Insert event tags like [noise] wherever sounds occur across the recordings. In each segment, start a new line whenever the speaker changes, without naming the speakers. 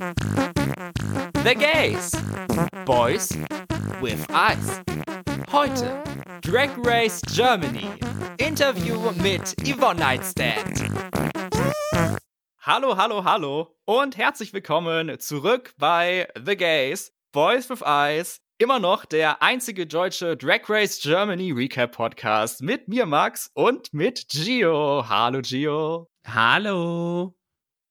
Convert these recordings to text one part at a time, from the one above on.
The Gays. Boys with Eyes. Heute Drag Race Germany. Interview mit Yvonne Nightstand. Hallo, hallo, hallo und herzlich willkommen zurück bei The Gays. Boys with Eyes. Immer noch der einzige deutsche Drag Race Germany Recap Podcast mit mir, Max, und mit Gio. Hallo, Gio.
Hallo.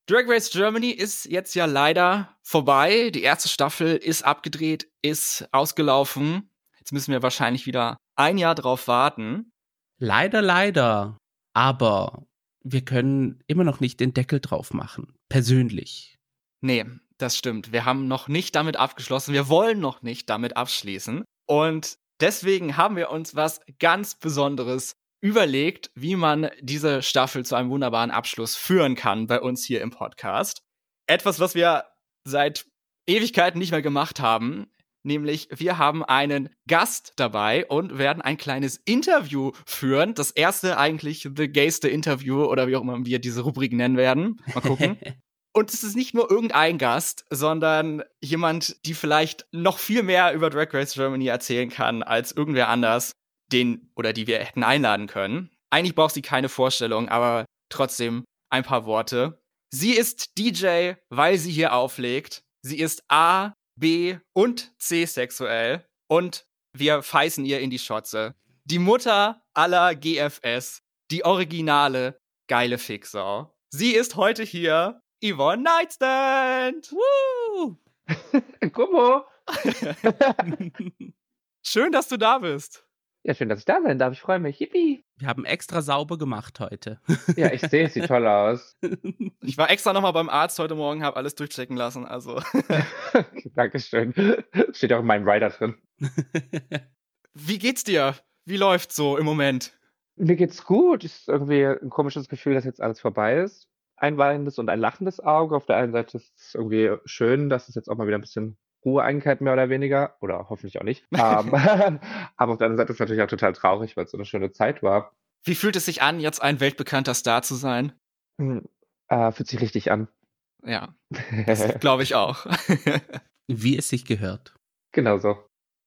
Drag Race Germany ist jetzt ja leider vorbei. Die erste Staffel ist abgedreht, ist ausgelaufen. Jetzt müssen wir wahrscheinlich wieder ein Jahr drauf warten.
Leider, leider. Aber wir können immer noch nicht den Deckel drauf machen. Persönlich.
Nee, das stimmt. Wir haben noch nicht damit abgeschlossen. Wir wollen noch nicht damit abschließen. Und deswegen haben wir uns was ganz Besonderes überlegt, wie man diese Staffel zu einem wunderbaren Abschluss führen kann bei uns hier im Podcast. Etwas, was wir seit Ewigkeiten nicht mehr gemacht haben, nämlich wir haben einen Gast dabei und werden ein kleines Interview führen. Das erste eigentlich The Gayste Interview oder wie auch immer wir diese Rubrik nennen werden. Mal gucken. [laughs] Und es ist nicht nur irgendein Gast, sondern jemand, die vielleicht noch viel mehr über Drag Race Germany erzählen kann als irgendwer anders den oder die wir hätten einladen können. Eigentlich braucht sie keine Vorstellung, aber trotzdem ein paar Worte. Sie ist DJ, weil sie hier auflegt. Sie ist A, B und C sexuell und wir feißen ihr in die Schotze. Die Mutter aller GFS, die originale geile Fixer. Sie ist heute hier, Yvonne Nightstand.
Woo! [laughs] Gummo. [laughs]
Schön, dass du da bist.
Ja, schön, dass ich da sein darf. Ich freue mich. Yippie.
Wir haben extra sauber gemacht heute.
Ja, ich sehe, es sieht toll aus. [laughs]
Ich war extra nochmal beim Arzt heute Morgen, habe alles durchchecken lassen. Also. [laughs]
Dankeschön. Steht auch in meinem Rider drin.
Wie geht's dir? Wie läuft's so im Moment?
Mir geht's gut. Es ist irgendwie ein komisches Gefühl, dass jetzt alles vorbei ist. Ein weinendes und ein lachendes Auge. Auf der einen Seite ist es irgendwie schön, dass es jetzt auch mal wieder ein bisschen Ruhe eingekehrt, mehr oder weniger. Oder hoffentlich auch nicht. um, [laughs] [laughs] aber auf der anderen Seite ist es natürlich auch total traurig, weil es so eine schöne Zeit war.
Wie fühlt es sich an, jetzt ein weltbekannter Star zu sein?
Hm, äh, fühlt sich richtig an.
Ja, [laughs] das glaube ich auch.
Wie es sich gehört.
Genau so.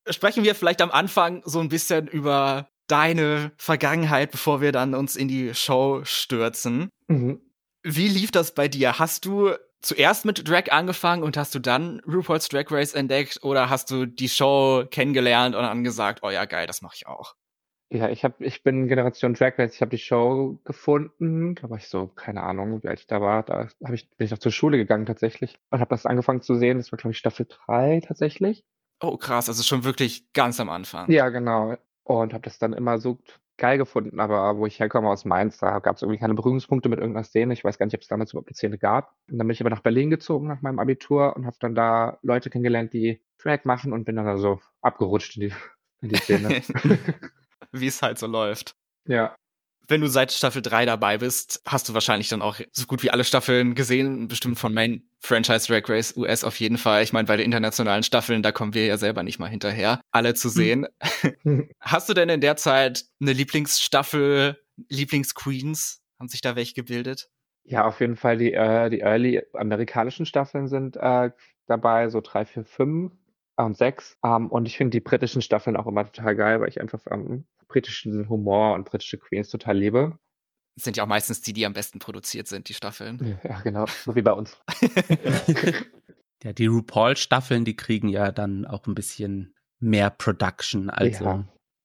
Sprechen wir vielleicht am Anfang so ein bisschen über deine Vergangenheit, bevor wir dann uns in die Show stürzen.
Mhm.
Wie lief das bei dir? Hast du zuerst mit Drag angefangen und hast du dann RuPaul's Drag Race entdeckt oder hast du die Show kennengelernt und dann gesagt, oh ja, geil, das mache ich auch?
Ja, ich habe, ich bin Generation Drag Race. Ich habe die Show gefunden. Da war ich so, keine Ahnung, wie alt ich da war. Da hab ich, bin ich noch zur Schule gegangen tatsächlich und habe das angefangen zu sehen. Das war glaube ich Staffel 3 tatsächlich.
Oh krass, also schon wirklich ganz am Anfang.
Ja, genau. Und habe das dann immer so geil gefunden, aber wo ich herkomme aus Mainz, da gab es irgendwie keine Berührungspunkte mit irgendeiner Szene. Ich weiß gar nicht, ob es damals überhaupt eine Szene gab. Und dann bin ich aber nach Berlin gezogen nach meinem Abitur und habe dann da Leute kennengelernt, die Drag machen und bin dann so abgerutscht in die, in die Szene. [laughs]
Wie es halt so läuft.
Ja.
Wenn du seit Staffel 3 dabei bist, hast du wahrscheinlich dann auch so gut wie alle Staffeln gesehen, bestimmt von Main Franchise Drag Race US auf jeden Fall. Ich meine, bei den internationalen Staffeln, da kommen wir ja selber nicht mal hinterher, alle zu sehen. [laughs] Hast du denn in der Zeit eine Lieblingsstaffel, Lieblingsqueens? Haben sich da welche gebildet?
Ja, auf jeden Fall die, äh, die early amerikanischen Staffeln sind äh, dabei, so drei, vier, fünf und sechs. Um, und ich finde die britischen Staffeln auch immer total geil, weil ich einfach um, britischen Humor und britische Queens total liebe.
Das sind ja auch meistens die, die am besten produziert sind, die Staffeln.
Ja, genau, so wie bei uns. [laughs]
ja, die RuPaul-Staffeln, die kriegen ja dann auch ein bisschen mehr Production. Also.
Ja.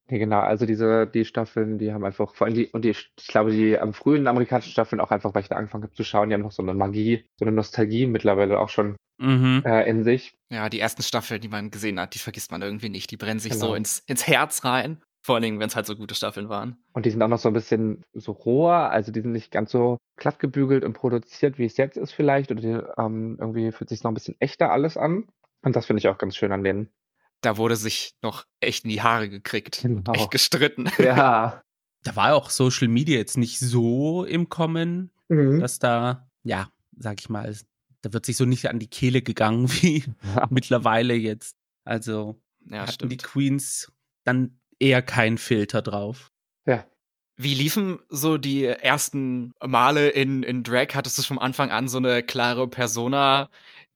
Ja, genau, also diese, die Staffeln, die haben einfach, vor allem die, und die, ich glaube, die am frühen amerikanischen Staffeln auch einfach, weil ich da angefangen habe zu schauen, die haben noch so eine Magie, so eine Nostalgie mittlerweile auch schon
Mhm.
äh, in sich.
Ja, die ersten Staffeln, die man gesehen hat, die vergisst man irgendwie nicht. Die brennen sich so
Genau.
ins, ins Herz rein. Vor allen Dingen, wenn es halt so gute Staffeln waren.
Und die sind auch noch so ein bisschen so roher, also die sind nicht ganz so glatt gebügelt und produziert, wie es jetzt ist vielleicht. Oder die, ähm, irgendwie fühlt sich noch ein bisschen echter alles an. Und das finde ich auch ganz schön an denen.
Da wurde sich noch echt in die Haare gekriegt.
Genau.
Echt gestritten. [laughs] [laughs]
Ja.
Da war auch Social Media jetzt nicht so im Kommen,
Mhm.
dass da, ja, sag ich mal, da wird sich so nicht an die Kehle gegangen [laughs] wie mittlerweile jetzt. Also
Ja,
hatten
stimmt.
die Queens dann eher keinen Filter drauf.
ja.
Wie liefen so die ersten Male in, in Drag? Hattest du von Anfang an so eine klare Persona,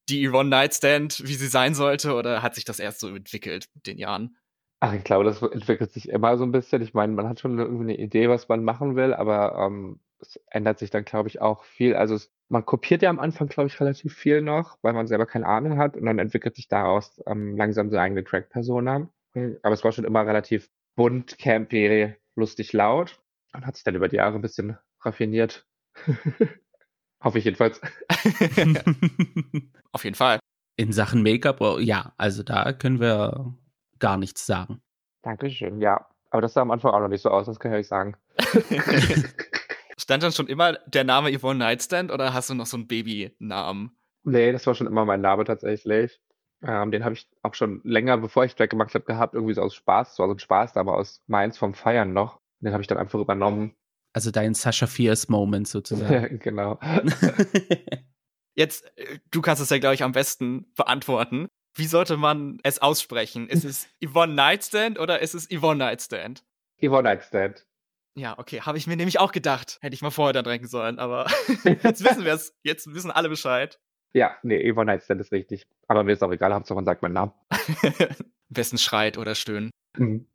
die Yvonne Nightstand, wie sie sein sollte, oder hat sich das erst so entwickelt mit den Jahren?
Ach, ich glaube, das entwickelt sich immer so ein bisschen. Ich meine, man hat schon irgendwie eine Idee, was man machen will, aber ähm, es ändert sich dann, glaube ich, auch viel. Also es, man kopiert ja am Anfang, glaube ich, relativ viel noch, weil man selber keine Ahnung hat und dann entwickelt sich daraus ähm, langsam seine eigene Track-Persona. Aber es war schon immer relativ bunt, campy, lustig, laut und hat sich dann über die Jahre ein bisschen raffiniert. [laughs] Hoffe ich jedenfalls. [laughs]
Auf jeden Fall.
In Sachen Make-up, oh, ja, also da können wir gar nichts sagen.
Dankeschön, ja. Aber das sah am Anfang auch noch nicht so aus, das kann ich euch sagen. [laughs]
Stand dann schon immer der Name Yvonne Nightstand oder hast du noch so einen Babynamen?
Nee, das war schon immer mein Name tatsächlich. Ähm, den habe ich auch schon länger, bevor ich Drag gemacht habe, gehabt, irgendwie so aus Spaß. So also ein Spaß, aber aus Mainz vom Feiern noch. Den habe ich dann einfach übernommen.
Also dein Sascha Fierce Moment sozusagen. [laughs]
genau. [laughs]
Jetzt, du kannst es ja, glaube ich, am besten beantworten. Wie sollte man es aussprechen? Ist es Yvonne Nightstand oder ist es Yvonne Nightstand?
Yvonne Nightstand.
Ja, okay, habe ich mir nämlich auch gedacht. Hätte ich mal vorher dann drängen sollen, aber [laughs] jetzt wissen wir es. Jetzt wissen alle Bescheid.
Ja, nee, Yvonne Nightstand ist richtig. Aber mir ist auch egal, Hauptsache man sagt meinen Namen. [laughs]
Wessen schreit oder stöhnt. Mhm.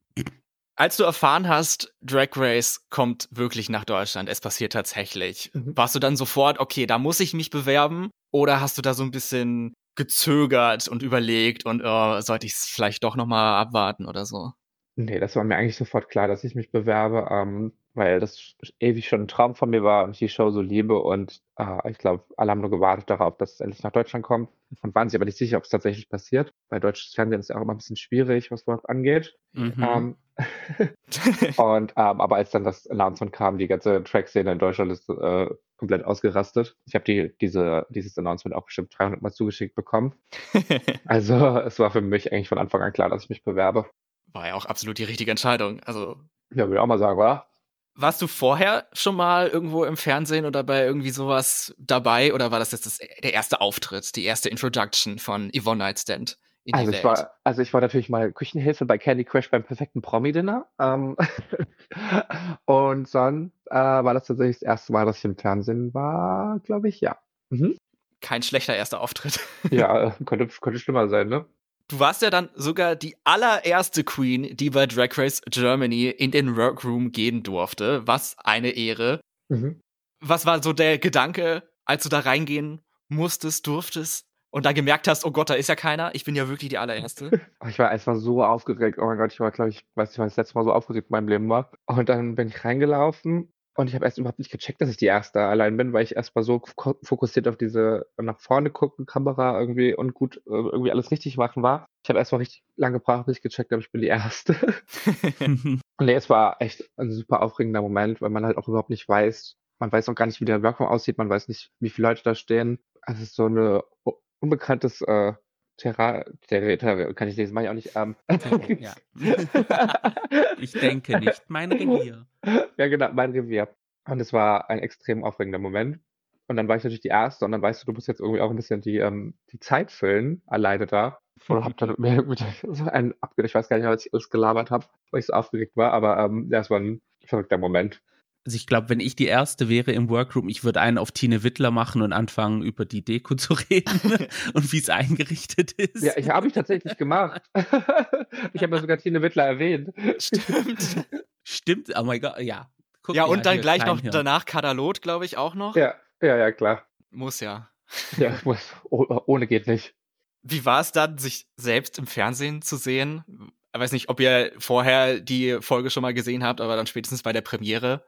Als du erfahren hast, Drag Race kommt wirklich nach Deutschland, es passiert tatsächlich, mhm. warst du dann sofort, okay, da muss ich mich bewerben? Oder hast du da so ein bisschen gezögert und überlegt und oh, sollte ich es vielleicht doch nochmal abwarten oder so?
Nee, das war mir eigentlich sofort klar, dass ich mich bewerbe, ähm, weil das ewig schon ein Traum von mir war und ich die Show so liebe und äh, ich glaube, alle haben nur gewartet darauf, dass es endlich nach Deutschland kommt und waren sich aber nicht sicher, ob es tatsächlich passiert. Bei deutsches Fernsehen ist ja auch immer ein bisschen schwierig, was das angeht. Mhm. Ähm, [laughs] und ähm, aber als dann das Announcement kam, die ganze Track-Szene in Deutschland ist äh, komplett ausgerastet. Ich habe die, diese, dieses Announcement auch bestimmt 300 Mal zugeschickt bekommen. [laughs] also es war für mich eigentlich von Anfang an klar, dass ich mich bewerbe
war ja auch absolut die richtige Entscheidung. Also.
Ja, würde ich auch mal sagen, wa?
Warst du vorher schon mal irgendwo im Fernsehen oder bei irgendwie sowas dabei oder war das jetzt das, der erste Auftritt, die erste Introduction von Yvonne Nightstand?
also ich war, also ich war natürlich mal Küchenhilfe bei Candy Crush beim perfekten Promi-Dinner. Ähm, [laughs] und dann äh, war das tatsächlich das erste Mal, dass ich im Fernsehen war, glaube ich, ja. Mhm.
Kein schlechter erster Auftritt.
ja, [laughs] könnte, könnte schlimmer sein, ne?
Du warst ja dann sogar die allererste Queen, die bei Drag Race Germany in den Workroom gehen durfte. Was eine Ehre. Mhm. Was war so der Gedanke, als du da reingehen musstest, durftest und da gemerkt hast, oh Gott, da ist ja keiner, ich bin ja wirklich die allererste? [laughs]
Ich war erstmal so aufgeregt. Oh mein Gott, ich war, glaube ich, weiß nicht, wann das letzte Mal so aufgeregt in meinem Leben war. Und dann bin ich reingelaufen und ich habe erst überhaupt nicht gecheckt, dass ich die erste allein bin, weil ich erst mal so fokussiert auf diese nach vorne gucken Kamera irgendwie und gut äh, irgendwie alles richtig machen war. Ich habe erst mal richtig lange gebraucht, bis ich gecheckt habe, ich bin die erste. und [laughs] nee, es war echt ein super aufregender Moment, weil man halt auch überhaupt nicht weiß, man weiß auch gar nicht, wie der Workroom aussieht, man weiß nicht, wie viele Leute da stehen. Also es ist so eine unbekanntes äh, Terra, Terra, Terra, kann ich lesen, mache ich auch nicht. Ähm.
Ja. [laughs] ich denke nicht, mein Revier.
Ja, genau, mein Revier. Und es war ein extrem aufregender Moment. Und dann war ich natürlich die Erste und dann weißt du, du musst jetzt irgendwie auch ein bisschen die, ähm, die Zeit füllen, alleine da. Und hab dann mir mit so einen abgedacht, ich weiß gar nicht, was ich alles gelabert habe, weil ich so aufgeregt war, aber ähm, ja, es war ein verrückter Moment.
Also ich glaube, wenn ich die erste wäre im Workroom, ich würde einen auf Tine Wittler machen und anfangen, über die Deko zu reden [laughs] und wie es eingerichtet ist.
Ja, ich habe ich tatsächlich gemacht. [laughs] ich habe ja sogar Tine Wittler erwähnt.
Stimmt. Stimmt, oh mein Gott, ja.
Guck ja, und dann gleich noch hier. danach Kadalot, glaube ich, auch noch.
Ja, ja, ja, klar.
Muss ja.
Ja, muss. Oh, ohne geht nicht.
Wie war es dann, sich selbst im Fernsehen zu sehen? Ich weiß nicht, ob ihr vorher die Folge schon mal gesehen habt, aber dann spätestens bei der Premiere.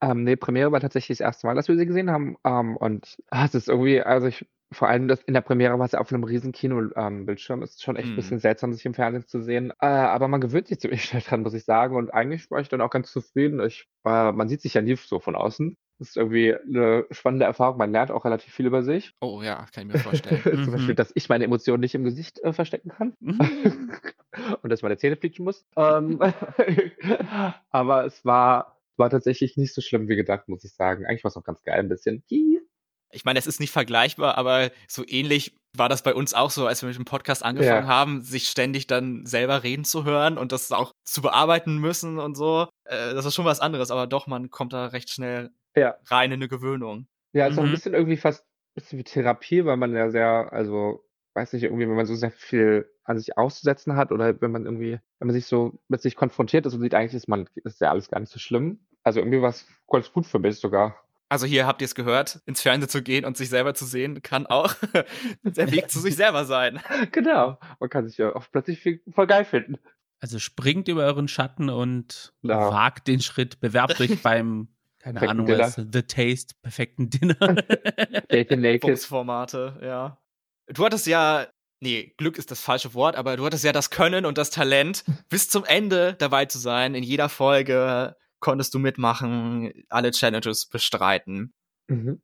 Ähm, ne, Premiere war tatsächlich das erste Mal, dass wir sie gesehen haben. Ähm, und ah, [laughs] es ist irgendwie, also ich, vor allem das, in der Premiere war es ja auf einem riesen Kino-Bildschirm. Ähm, ist schon echt ein bisschen mhm. seltsam, sich im Fernsehen zu sehen. Äh, aber man gewöhnt sich [laughs] ziemlich schnell dran, muss ich sagen. Und eigentlich war ich dann auch ganz zufrieden. Ich, äh, man sieht sich ja nie so von außen. Das ist irgendwie eine spannende Erfahrung. Man lernt auch relativ viel über sich.
Oh ja, kann ich mir vorstellen. [laughs]
Zum Beispiel, mhm. dass ich meine Emotionen nicht im Gesicht äh, verstecken kann. Mhm. Und dass meine Zähne fliegen muss. Ähm, aber es war war tatsächlich nicht so schlimm wie gedacht, muss ich sagen. Eigentlich war es auch ganz geil, ein bisschen.
Ich meine, es ist nicht vergleichbar, aber so ähnlich war das bei uns auch so, als wir mit dem Podcast angefangen ja. haben, sich ständig dann selber reden zu hören und das auch zu bearbeiten müssen und so. Äh, das ist schon was anderes, aber doch, man kommt da recht schnell ja. rein in eine Gewöhnung.
Ja, ist mhm. auch ein bisschen irgendwie fast ein bisschen wie Therapie, weil man ja sehr, also weiß nicht, irgendwie, wenn man so sehr viel an sich auszusetzen hat oder wenn man irgendwie, wenn man sich so mit sich konfrontiert ist und sieht, eigentlich ist man, ist ja alles gar nicht so schlimm. Also irgendwie war es ganz gut für mich sogar.
Also hier habt ihr es gehört, ins Fernsehen zu gehen und sich selber zu sehen, kann auch [laughs] der Weg zu sich [laughs] selber sein.
Genau. Man kann sich ja auch plötzlich viel, voll geil finden.
Also springt über euren Schatten und
Ja.
wagt den Schritt, bewerbt euch [laughs] beim, keine
Perfekten
Ahnung,
Dinner.
was, The Taste, perfekten Dinner.
Bumsformate, ja. Du hattest ja, nee, Glück ist das falsche Wort, aber du hattest ja das Können und das Talent, bis zum Ende dabei zu sein. In jeder Folge konntest du mitmachen, alle Challenges bestreiten.
Mhm.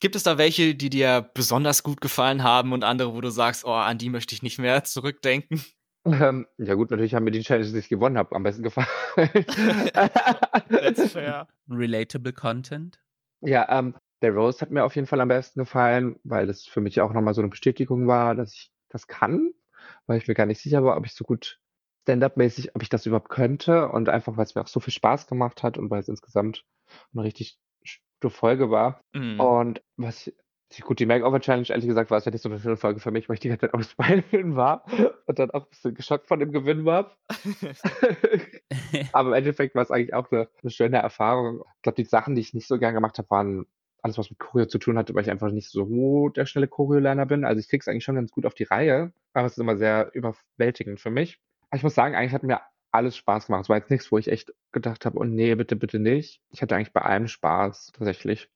Gibt es da welche, die dir besonders gut gefallen haben und andere, wo du sagst, oh, an die möchte ich nicht mehr [laughs] zurückdenken?
Ähm, ja gut, natürlich haben mir die Challenges, die ich gewonnen habe, am besten gefallen.
That's [laughs] fair.
Relatable Content.
Ja, ähm, der Rose hat mir auf jeden Fall am besten gefallen, weil das für mich auch nochmal so eine Bestätigung war, dass ich das kann, weil ich mir gar nicht sicher war, ob ich so gut Stand-up-mäßig, ob ich das überhaupt könnte und einfach, weil es mir auch so viel Spaß gemacht hat und weil es insgesamt eine richtig gute Folge war.
Mhm.
Und was ich, gut, die Makeover-Challenge, ehrlich gesagt, war es ja nicht so eine schöne Folge für mich, weil ich die ganze Zeit am Speilen [laughs] war und dann auch ein bisschen geschockt von dem Gewinn war. [laughs] Aber im Endeffekt war es eigentlich auch eine, eine schöne Erfahrung. Ich glaube, die Sachen, die ich nicht so gern gemacht habe, waren alles, was mit Choreo zu tun hatte, weil ich einfach nicht so der schnelle Choreo-Lerner bin. Also ich krieg's eigentlich schon ganz gut auf die Reihe, aber es ist immer sehr überwältigend für mich. Aber ich muss sagen, eigentlich hat mir alles Spaß gemacht. Es war jetzt nichts, wo ich echt gedacht habe, oh nee, bitte, bitte nicht. Ich hatte eigentlich bei allem Spaß, tatsächlich.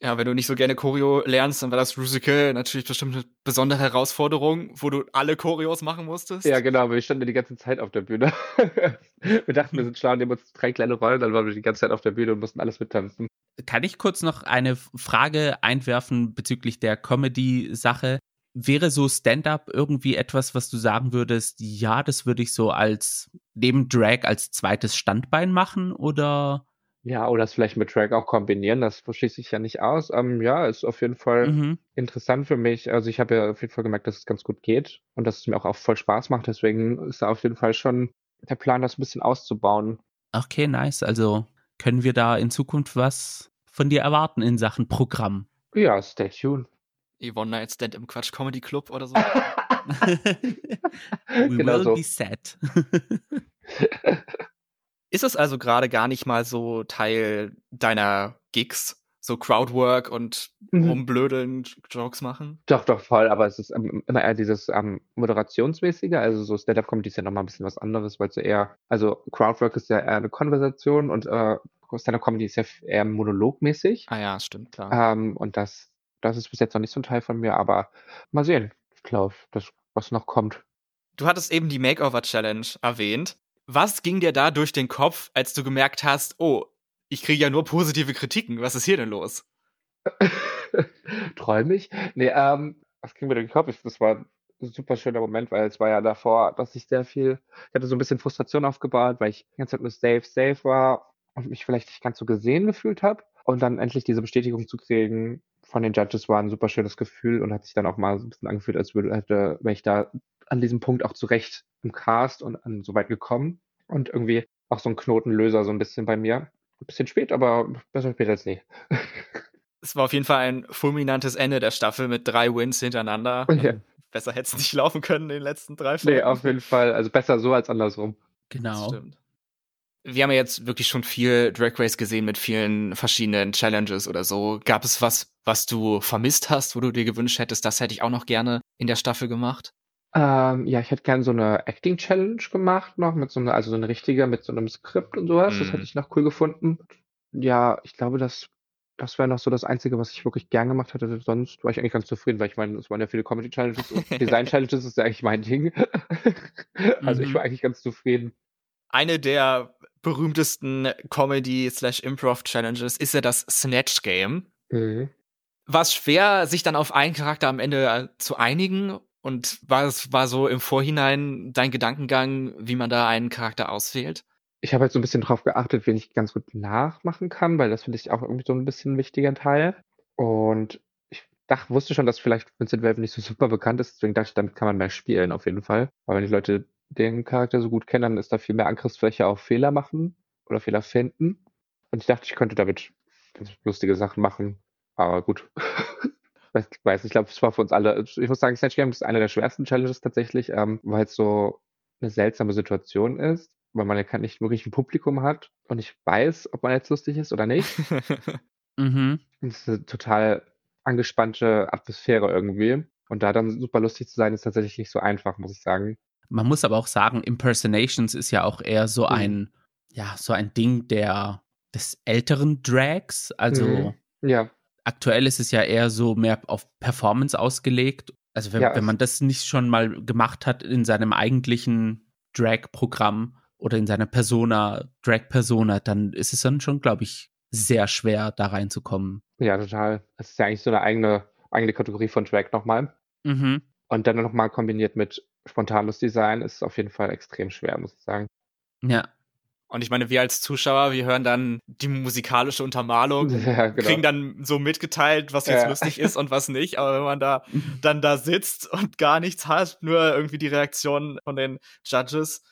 Ja, wenn du nicht so gerne Choreo lernst, dann war das Musical natürlich bestimmt eine besondere Herausforderung, wo du alle Choreos machen musstest.
Ja, genau, wir standen die ganze Zeit auf der Bühne. [laughs] wir dachten, wir sind schlau und nehmen uns drei kleine Rollen, dann waren wir die ganze Zeit auf der Bühne und mussten alles mittanzen.
Kann ich kurz noch eine Frage einwerfen bezüglich der Comedy-Sache? Wäre so Stand-up irgendwie etwas, was du sagen würdest, ja, das würde ich so als neben Drag als zweites Standbein machen oder?
Ja, oder es vielleicht mit Track auch kombinieren, das schließe ich ja nicht aus. Ähm, ja, ist auf jeden Fall
Mhm.
interessant für mich. Also ich habe ja auf jeden Fall gemerkt, dass es ganz gut geht und dass es mir auch, auch voll Spaß macht. Deswegen ist da auf jeden Fall schon der Plan, das ein bisschen auszubauen.
Okay, nice. Also können wir da in Zukunft was von dir erwarten in Sachen Programm?
Ja, stay tuned.
Yvonne Night Stand im Quatsch Comedy Club oder so. [laughs]
We
Genau
will
so.
be set. [laughs]
Ist es also gerade gar nicht mal so Teil deiner Gigs? So Crowdwork und
Mhm.
rumblödeln, Jokes machen?
Doch, doch, voll, aber es ist ähm, immer eher dieses ähm, Moderationsmäßige, also so Stand-Up-Comedy ist ja nochmal ein bisschen was anderes, weil es ja eher, also Crowdwork ist ja eher eine Konversation und äh, Stand-Up-Comedy ist ja eher monologmäßig.
Ah ja, stimmt, klar.
Ähm, und das, das ist bis jetzt noch nicht so ein Teil von mir, aber mal sehen. Ich glaube, das, was noch kommt.
Du hattest eben die Makeover Challenge erwähnt. Was ging dir da durch den Kopf, als du gemerkt hast, oh, ich kriege ja nur positive Kritiken. Was ist hier denn los? [laughs]
Träumig? Nee, ähm, was ging mir durch den Kopf? Ich- Das war ein super schöner Moment, weil es war ja davor, dass ich sehr viel, ich hatte so ein bisschen Frustration aufgebaut, weil ich die ganze Zeit nur safe, safe war und mich vielleicht nicht ganz so gesehen gefühlt habe. Und dann endlich diese Bestätigung zu kriegen von den Judges war ein super schönes Gefühl und hat sich dann auch mal so ein bisschen angefühlt, als würde, hätte, wäre ich da an diesem Punkt auch zurecht im Cast und an so weit gekommen. Und irgendwie auch so ein Knotenlöser so ein bisschen bei mir. Ein bisschen spät, aber besser spät als nie.
Es war auf jeden Fall ein fulminantes Ende der Staffel mit drei Wins hintereinander. [laughs]
Ja.
Besser hätte es nicht laufen können in den letzten drei Folgen.
Nee, auf jeden Fall. Also besser so als andersrum.
Das
Genau.
stimmt. Wir haben ja jetzt wirklich schon viel Drag Race gesehen mit vielen verschiedenen Challenges oder so. Gab es was, was du vermisst hast, wo du dir gewünscht hättest, das hätte ich auch noch gerne in der Staffel gemacht?
Ähm, ja, ich hätte gerne so eine Acting Challenge gemacht noch mit so einer, also so eine richtige mit so einem Skript und sowas. Das
Mhm.
hätte ich noch cool gefunden. Ja, ich glaube, das, das wäre noch so das Einzige, was ich wirklich gern gemacht hätte. Sonst war ich eigentlich ganz zufrieden, weil ich meine, es waren ja viele Comedy Challenges und [laughs] Design Challenges ist ja eigentlich mein Ding. [laughs] also ich
Mhm.
war eigentlich ganz zufrieden.
Eine der berühmtesten Comedy-slash-Improv-Challenges ist ja das Snatch Game.
Mhm.
War es schwer, sich dann auf einen Charakter am Ende äh, zu einigen? Und war es war so im Vorhinein dein Gedankengang, wie man da einen Charakter auswählt?
Ich habe halt so ein bisschen drauf geachtet, wen ich ganz gut nachmachen kann, weil das finde ich auch irgendwie so ein bisschen ein wichtiger Teil. Und ich dachte, wusste schon, dass vielleicht Vincent Welven nicht so super bekannt ist, deswegen dachte ich, damit kann man mehr spielen, auf jeden Fall. Aber wenn die Leute den Charakter so gut kennen, dann ist da viel mehr Angriffsfläche auf Fehler machen oder Fehler finden. Und ich dachte, ich könnte damit ganz lustige Sachen machen. Aber gut. [laughs] weiß, weiß ich glaube, es war für uns alle, ich muss sagen, Snatch Game ist eine der schwersten Challenges tatsächlich, ähm, weil es so eine seltsame Situation ist, weil man ja nicht wirklich ein Publikum hat und ich weiß, ob man jetzt lustig ist oder nicht. [laughs]
Mhm.
Und es ist eine total angespannte Atmosphäre irgendwie. Und da dann super lustig zu sein, ist tatsächlich nicht so einfach, muss ich sagen.
Man muss aber auch sagen, Impersonations ist ja auch eher so
Mhm.
ein, ja, so ein Ding der des älteren Drags. Also
Mhm. Ja,
aktuell ist es ja eher so mehr auf Performance ausgelegt. Also wenn,
Ja,
wenn man das nicht schon mal gemacht hat in seinem eigentlichen Drag-Programm oder in seiner Persona, Drag-Persona, dann ist es dann schon, glaube ich, sehr schwer, da reinzukommen.
ja, total. Es ist ja eigentlich so eine eigene, eigene Kategorie von Drag nochmal.
Mhm.
Und dann nochmal kombiniert mit spontanes Design ist auf jeden Fall extrem schwer, muss ich sagen.
Ja.
Und ich meine, wir als Zuschauer, wir hören dann die musikalische Untermalung, [laughs]
Ja, genau.
kriegen dann so mitgeteilt, was jetzt
Ja.
lustig ist und was nicht. Aber wenn man da [laughs] dann da sitzt und gar nichts hat, nur irgendwie die Reaktion von den Judges,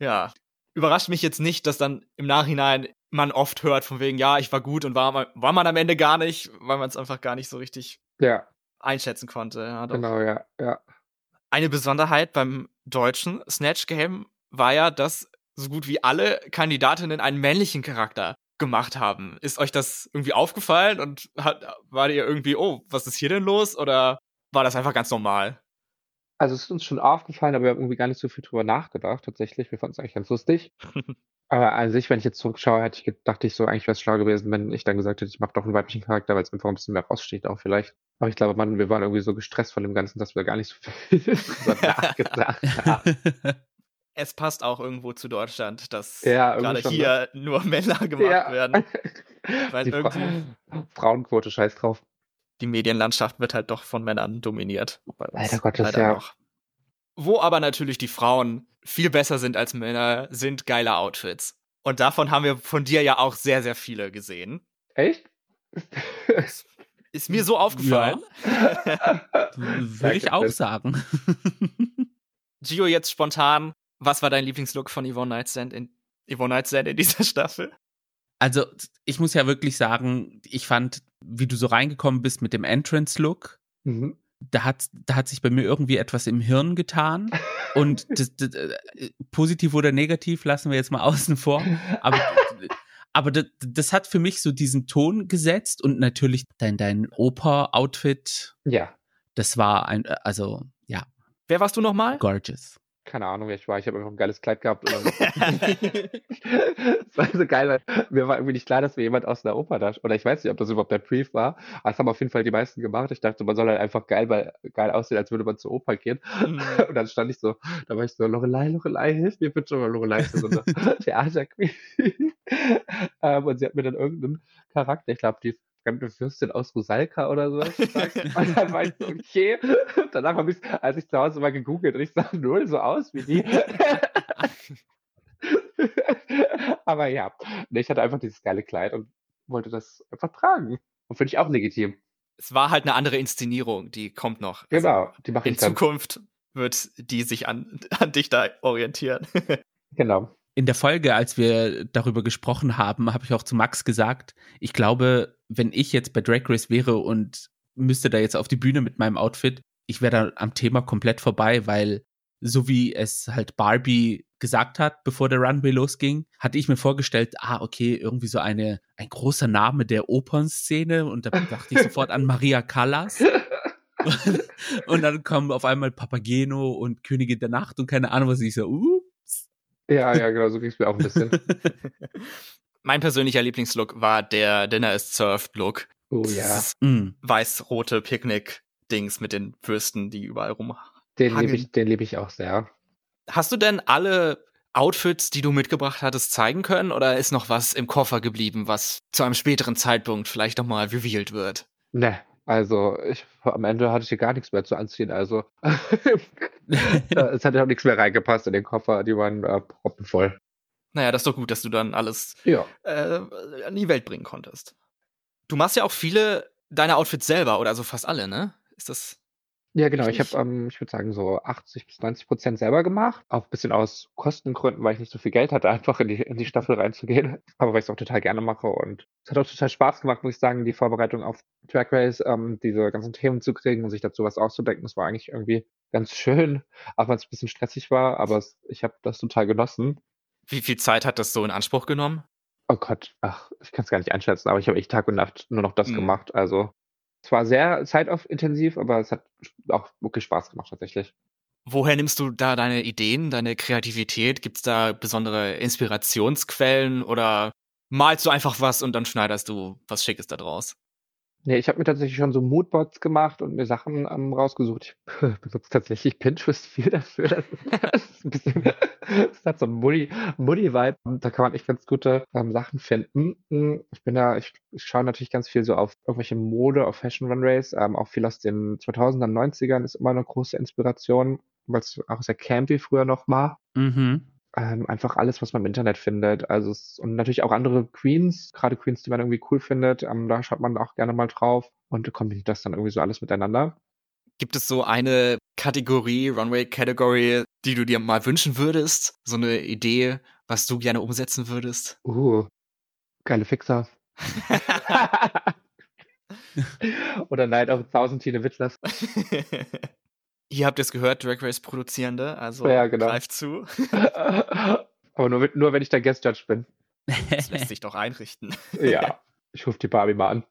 ja, überrascht mich jetzt nicht, dass dann im Nachhinein man oft hört von wegen, ja, ich war gut und war, mal- war man am Ende gar nicht, weil man es einfach gar nicht so richtig
ja,
einschätzen konnte. Ja,
genau, ja, ja.
Eine Besonderheit beim deutschen Snatch Game war ja, dass so gut wie alle Kandidatinnen einen männlichen Charakter gemacht haben. Ist euch das irgendwie aufgefallen und hat, war ihr irgendwie, oh, was ist hier denn los? Oder war das einfach ganz normal?
Also es ist uns schon aufgefallen, aber wir haben irgendwie gar nicht so viel drüber nachgedacht, tatsächlich. Wir fanden es eigentlich ganz lustig. [laughs] aber an sich, wenn ich jetzt zurückschaue, hätte ich gedacht, ich so, eigentlich wäre es schlau gewesen, wenn ich dann gesagt hätte, ich mache doch einen weiblichen Charakter, weil es einfach ein bisschen mehr raussteht auch vielleicht. Aber ich glaube, man, wir waren irgendwie so gestresst von dem Ganzen, dass wir gar nicht so viel [laughs] [laughs] nachgedacht haben. [laughs]
Es passt auch irgendwo zu Deutschland, dass
Ja,
gerade
schon, ne?
hier nur Männer gemacht
Ja.
werden. Weil
Fra Frauenquote, scheiß drauf.
die Medienlandschaft wird halt doch von Männern dominiert. Uns
Leider Gottes,
leider
ja.
noch. Wo aber natürlich die Frauen viel besser sind als Männer, sind geile Outfits. Und davon haben wir von dir ja auch sehr, sehr viele gesehen.
Echt?
Ist mir so aufgefallen. [laughs]
Würde ich auch sagen. [laughs]
Gio, jetzt spontan, was war dein Lieblingslook von Yvonne Nightstand in, Yvonne Nightstand in dieser Staffel?
Also, ich muss ja wirklich sagen, ich fand, wie du so reingekommen bist mit dem Entrance-Look,
Mhm.
da hat, da hat sich bei mir irgendwie etwas im Hirn getan. [laughs] Und das, das, äh, positiv oder negativ lassen wir jetzt mal außen vor. Aber, aber das, das hat für mich so diesen Ton gesetzt und natürlich dein, dein Oper-Outfit,
Ja,
das war ein, äh, also, ja,
Wer warst du nochmal?
gorgeous.
Keine Ahnung, wer ich war. Ich habe einfach ein geiles Kleid gehabt. [laughs] [laughs] Das war so geil, weil mir war irgendwie nicht klar, dass wir jemand aus einer Oper da, oder ich weiß nicht, ob das überhaupt der Brief war, aber das haben auf jeden Fall die meisten gemacht. Ich dachte, man soll halt einfach geil, weil, geil aussehen, als würde man zur Oper gehen.
Mhm. [laughs]
Und dann stand ich so, da war ich so, Lorelei, Lorelei, hilf mir bitte, weil Lorelei ist so eine Theaterqueen. ähm, und sie hat mir dann irgendeinen Charakter, ich glaube, die fremde Fürstin aus Rusalka oder so [laughs] gesagt. Und dann war ich so, okay. Danach habe ich, als ich zu Hause mal gegoogelt und ich sah null so aus wie die. [laughs] Aber ja, ich hatte einfach dieses geile Kleid und wollte das einfach tragen. Und finde ich auch legitim.
es war halt eine andere Inszenierung, die kommt noch. Also
Genau, die mache
in
ich dann.
Zukunft wird die sich an, an dich da orientieren. [laughs]
Genau.
In der Folge, als wir darüber gesprochen haben, habe ich auch zu Max gesagt, ich glaube, wenn ich jetzt bei Drag Race wäre und müsste da jetzt auf die Bühne mit meinem Outfit, ich wäre da am Thema komplett vorbei, weil so wie es halt Barbie gesagt hat, bevor der Runway losging, hatte ich mir vorgestellt, ah, okay, irgendwie so eine, ein großer Name der Opernszene und da dachte ich sofort an Maria Callas. [laughs] und dann kommen auf einmal Papageno und Königin der Nacht und keine Ahnung, was ich so, uh,
Ja, ja, genau, so ging es mir auch ein bisschen. [laughs]
mein persönlicher Lieblingslook war der Dinner is Served Look.
Oh ja,
mm.
weiß-rote Picknick-Dings mit den Würsten, die überall rum.
den liebe ich, den liebe ich auch sehr.
Hast du denn alle Outfits, die du mitgebracht hattest, zeigen können? Oder ist noch was im Koffer geblieben, was zu einem späteren Zeitpunkt vielleicht nochmal revealed wird?
Ne, also ich, am Ende hatte ich hier gar nichts mehr zu anziehen, also [laughs] [laughs] es hat ja auch nichts mehr reingepasst in den Koffer, die waren äh, proppenvoll.
Naja, das ist doch gut, dass du dann alles
Ja.
äh, an die Welt bringen konntest. Du machst ja auch viele deiner Outfits selber, oder also fast alle, ne? Ist das.
Ja, genau. Ich habe, ähm, ich würde sagen, so 80 bis 90 Prozent selber gemacht. Auch ein bisschen aus Kostengründen, weil ich nicht so viel Geld hatte, [laughs] einfach in die, in die Staffel reinzugehen. Aber weil ich es auch total gerne mache. Und es hat auch total Spaß gemacht, muss ich sagen, die Vorbereitung auf Track Race, ähm, diese ganzen Themen zu kriegen und sich dazu was auszudenken. Das war eigentlich irgendwie ganz schön, [laughs] auch wenn es ein bisschen stressig war. Aber es, ich habe das total genossen.
Wie viel Zeit hat das so in Anspruch genommen?
Oh Gott, ach, ich kann es gar nicht einschätzen, aber ich habe echt Tag und Nacht nur noch das mhm. gemacht. Also es war sehr zeitintensiv, aber es hat auch wirklich Spaß gemacht tatsächlich.
Woher nimmst du da deine Ideen, deine Kreativität? Gibt es da besondere Inspirationsquellen oder malst du einfach was und dann schneiderst du was Schickes da draus?
Nee, ich habe mir tatsächlich schon so Moodboards gemacht und mir Sachen ähm, rausgesucht. Ich [laughs] benutze tatsächlich Pinterest viel dafür. Das, [laughs] das bisschen, das hat so ein Moody-Vibe. Da kann man echt ganz gute ähm, Sachen finden. Hm, ich bin da, ich, ich schaue natürlich ganz viel so auf irgendwelche Mode, auf Fashion Runways. Ähm, auch viel aus den 2000er, 90ern ist immer eine große Inspiration, weil es auch sehr campy früher noch war. Mhm ähm, einfach alles, was man im Internet findet. Also es, und natürlich auch andere Queens, gerade Queens, die man irgendwie cool findet. Ähm, da schaut man auch gerne mal drauf und kombiniert das dann irgendwie so alles miteinander.
Gibt es so eine Kategorie, Runway Category, die du dir mal wünschen würdest? So eine Idee, was du gerne umsetzen würdest?
Uh, geile Fixer. [laughs] [laughs] Oder Night of a Thousand Tine Wittlers. [laughs]
Ihr habt es gehört, Drag Race Produzierende, also ja, genau. greift zu. [laughs]
Aber nur, nur wenn ich der Guest Judge bin.
Das lässt sich doch einrichten. [laughs]
ja, ich rufe die Barbie mal an.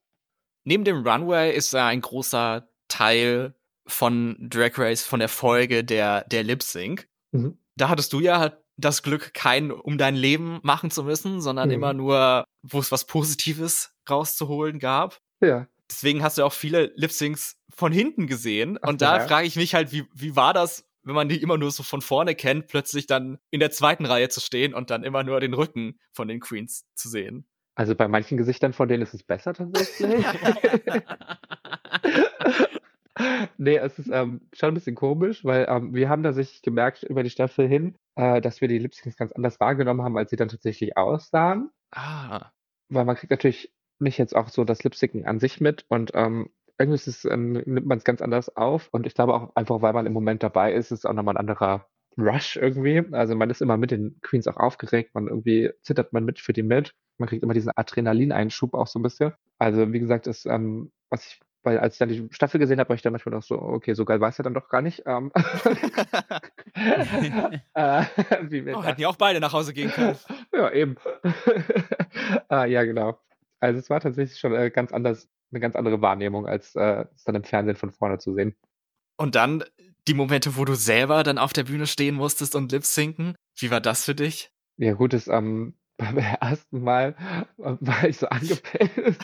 Neben dem Runway ist ja ein großer Teil von Drag Race, von der Folge der, der Lip Sync. Mhm. Da hattest du ja das Glück, kein um dein Leben machen zu müssen, sondern mhm. immer nur, wo es was Positives rauszuholen gab.
Ja.
Deswegen hast du auch viele Lip-Syncs von hinten gesehen. Ach, und da ja. frage ich mich halt, wie, wie war das, wenn man die immer nur so von vorne kennt, plötzlich dann in der zweiten Reihe zu stehen und dann immer nur den Rücken von den Queens zu sehen?
Also bei manchen Gesichtern von denen ist es besser tatsächlich. [laughs] nee, es ist ähm, schon ein bisschen komisch, weil ähm, wir haben da sich gemerkt über die Staffel hin, äh, dass wir die Lipsyncs ganz anders wahrgenommen haben, als sie dann tatsächlich aussahen.
Ah.
Weil man kriegt natürlich nicht jetzt auch so das Lipsticken an sich mit und ähm, irgendwie ist es, ähm, nimmt man es ganz anders auf und ich glaube auch einfach, weil man im Moment dabei ist, ist es auch nochmal ein anderer Rush irgendwie. Also man ist immer mit den Queens auch aufgeregt, man irgendwie zittert man mit für die mit. Man kriegt immer diesen Adrenalineinschub auch so ein bisschen. Also wie gesagt, ist, ähm, was ich, weil als ich dann die Staffel gesehen habe, war ich dann manchmal noch so, okay, so geil war es ja dann doch gar nicht. Ähm, [laughs] [laughs]
äh, [laughs] oh, hätten ja auch beide nach Hause gehen können.
ja, eben. ah, ja, genau. Also es war tatsächlich schon äh, ganz anders, eine ganz andere Wahrnehmung, als äh, es dann im Fernsehen von vorne zu sehen.
Und dann die Momente, wo du selber dann auf der Bühne stehen musstest und lip sinken. Wie war das für dich?
Ja, gut, ist ähm, [laughs] beim ersten Mal äh, war ich so [laughs] angepisst. [laughs]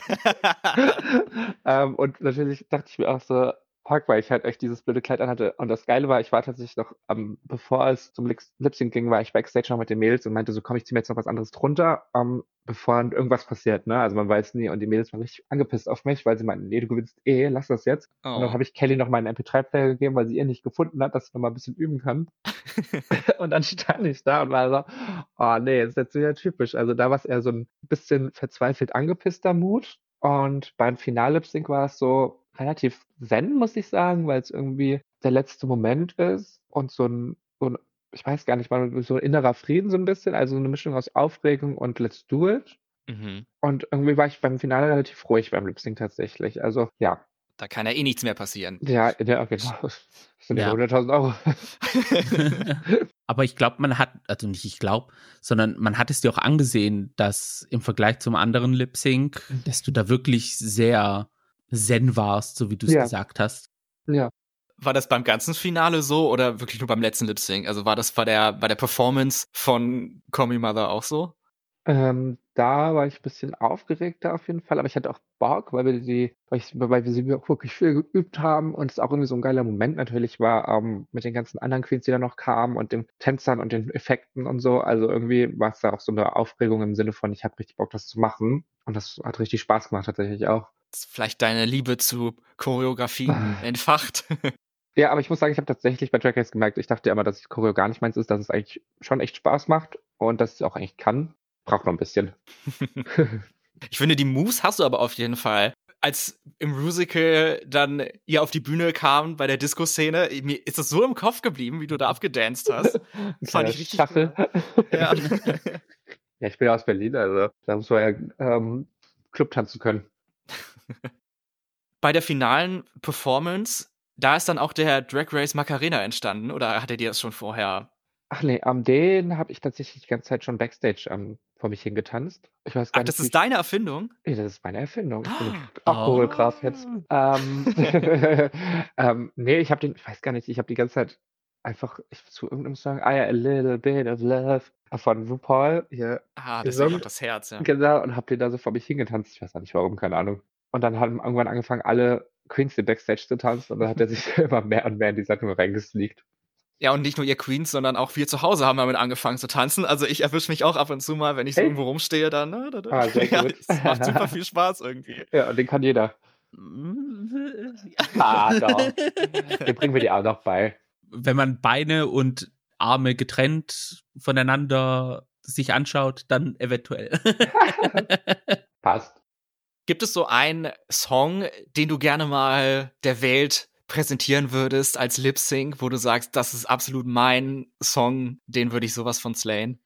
ähm, und natürlich dachte ich mir auch so, Park, weil ich halt echt dieses blöde Kleid anhatte. Und das Geile war, ich war tatsächlich noch, ähm, bevor es zum Lip-Sync ging, war ich Backstage noch mit den Mädels und meinte so, komm, ich zieh mir jetzt noch was anderes drunter, ähm, bevor irgendwas passiert, ne? Also man weiß nie. Und die Mädels waren richtig angepisst auf mich, weil sie meinten, nee, du gewinnst eh, lass das jetzt. Oh. Und dann oh. habe ich Kelly noch meinen MP3-Player gegeben, weil sie ihr nicht gefunden hat, dass sie noch mal ein bisschen üben kann. [laughs] und dann stand ich da und war so, oh nee, das ist jetzt wieder typisch. Also da war es eher so ein bisschen verzweifelt angepisster Mut. Und beim Final-Lip-Sync war es so, relativ zen, muss ich sagen, weil es irgendwie der letzte Moment ist und so ein, so ein, ich weiß gar nicht mal, so ein innerer Frieden so ein bisschen, also eine Mischung aus Aufregung und Let's Do It. Mhm. Und irgendwie war ich beim Finale relativ ruhig beim Lip Sync tatsächlich. Also ja.
Da kann ja eh nichts mehr passieren.
Ja, ja genau. [laughs] Das sind ja 100.000 Euro. [laughs]
Aber ich glaube, man hat, also nicht ich glaube, sondern man hat es dir auch angesehen, dass im Vergleich zum anderen Lip Sync, mhm. dass du da wirklich sehr Zen warst, so wie du es ja. gesagt hast.
Ja.
War das beim ganzen Finale so oder wirklich nur beim letzten Lip Sync? Also war das bei der, bei der Performance von Call Me Mother auch so?
Ähm, da war ich ein bisschen aufgeregter auf jeden Fall, aber ich hatte auch Bock, weil wir die, weil, ich, weil wir sie wirklich viel geübt haben und es auch irgendwie so ein geiler Moment natürlich war, ähm, mit den ganzen anderen Queens, die da noch kamen und den Tänzern und den Effekten und so. Also irgendwie war es da auch so eine Aufregung im Sinne von, ich habe richtig Bock, das zu machen. Und das hat richtig Spaß gemacht tatsächlich auch.
Vielleicht deine Liebe zu Choreografie entfacht. [laughs]
Ja, aber ich muss sagen, ich habe tatsächlich bei Drag Race gemerkt, ich dachte immer, dass Choreo gar nicht meins ist, dass es eigentlich schon echt Spaß macht und dass es auch eigentlich kann braucht noch ein bisschen. [laughs]
ich finde, die Moves hast du aber auf jeden Fall als im Musical dann ihr auf die Bühne kam bei der Disco-Szene, mir ist das so im Kopf geblieben, wie du da abgedanced hast. [laughs] Das fand ich richtig
Shuffle.
cool. Ja.
Ja, ich bin ja aus Berlin, also da muss man ja ähm, Club tanzen können. [laughs]
bei der finalen Performance, da ist dann auch der Drag Race Macarena entstanden, oder hat er dir das schon vorher?
Ach nee, am den habe ich tatsächlich die ganze Zeit schon Backstage ähm, vor mich hingetanzt. Ich weiß gar
Ach,
nicht,
das ist deine Erfindung?
Nee, das ist meine Erfindung. Ich bin
Oh.
auch Choreograf jetzt. Ähm, [laughs] [laughs] ähm, nee, ich habe den, ich weiß gar nicht, ich habe die ganze Zeit einfach ich, zu irgendeinem Song, ah ja, a little bit of love von RuPaul hier,
Ah, das ist das Herz, ja.
genau, und habe den da so vor mich hingetanzt. Ich weiß auch nicht warum, keine Ahnung. Und dann haben irgendwann angefangen, alle Queens den Backstage zu tanzen und dann hat er sich [laughs] immer mehr und mehr in die Sachen reingesneakt.
Ja, und nicht nur ihr Queens, sondern auch wir zu Hause haben damit angefangen zu tanzen. Also ich erwische mich auch ab und zu mal, wenn ich so
Echt?
irgendwo rumstehe, dann. Ne, da, da.
Ah, sehr [laughs]
ja,
gut.
es macht super viel Spaß irgendwie. [laughs]
Ja, und den kann jeder. Ah, doch. Den bringen wir dir auch noch bei.
Wenn man Beine und Arme getrennt voneinander sich anschaut, dann eventuell.
Passt.
Gibt es so einen Song, den du gerne mal der Welt präsentieren würdest als Lip Sync, wo du sagst, das ist absolut mein Song, den würde ich sowas von slayen?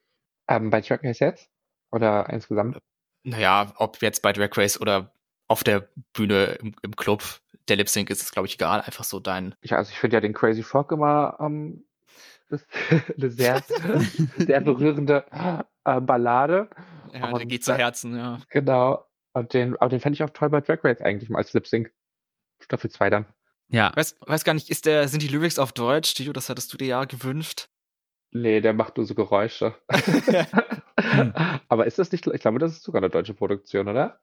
Ähm, bei Track Race jetzt? Oder insgesamt?
Naja, ob jetzt bei Drag Race oder auf der Bühne im, im Club, der Lip Sync ist es, glaube ich, egal. Einfach so dein.
Ja, also ich finde ja den Crazy Frog immer ähm, [laughs] das eine sehr, [laughs] sehr berührende äh, Ballade.
Ja, der geht zu Herzen, ja.
Genau. Und den, aber den fände ich auch toll bei Drag Race eigentlich mal als Lip Sync. Staffel 2 dann.
ja,
Weiß, weiß gar nicht, ist der, sind die Lyrics auf Deutsch? Tio, das hattest du dir ja gewünscht.
Nee, der macht nur so Geräusche. [laughs] aber ist das nicht, ich glaube, das ist sogar eine deutsche Produktion, oder?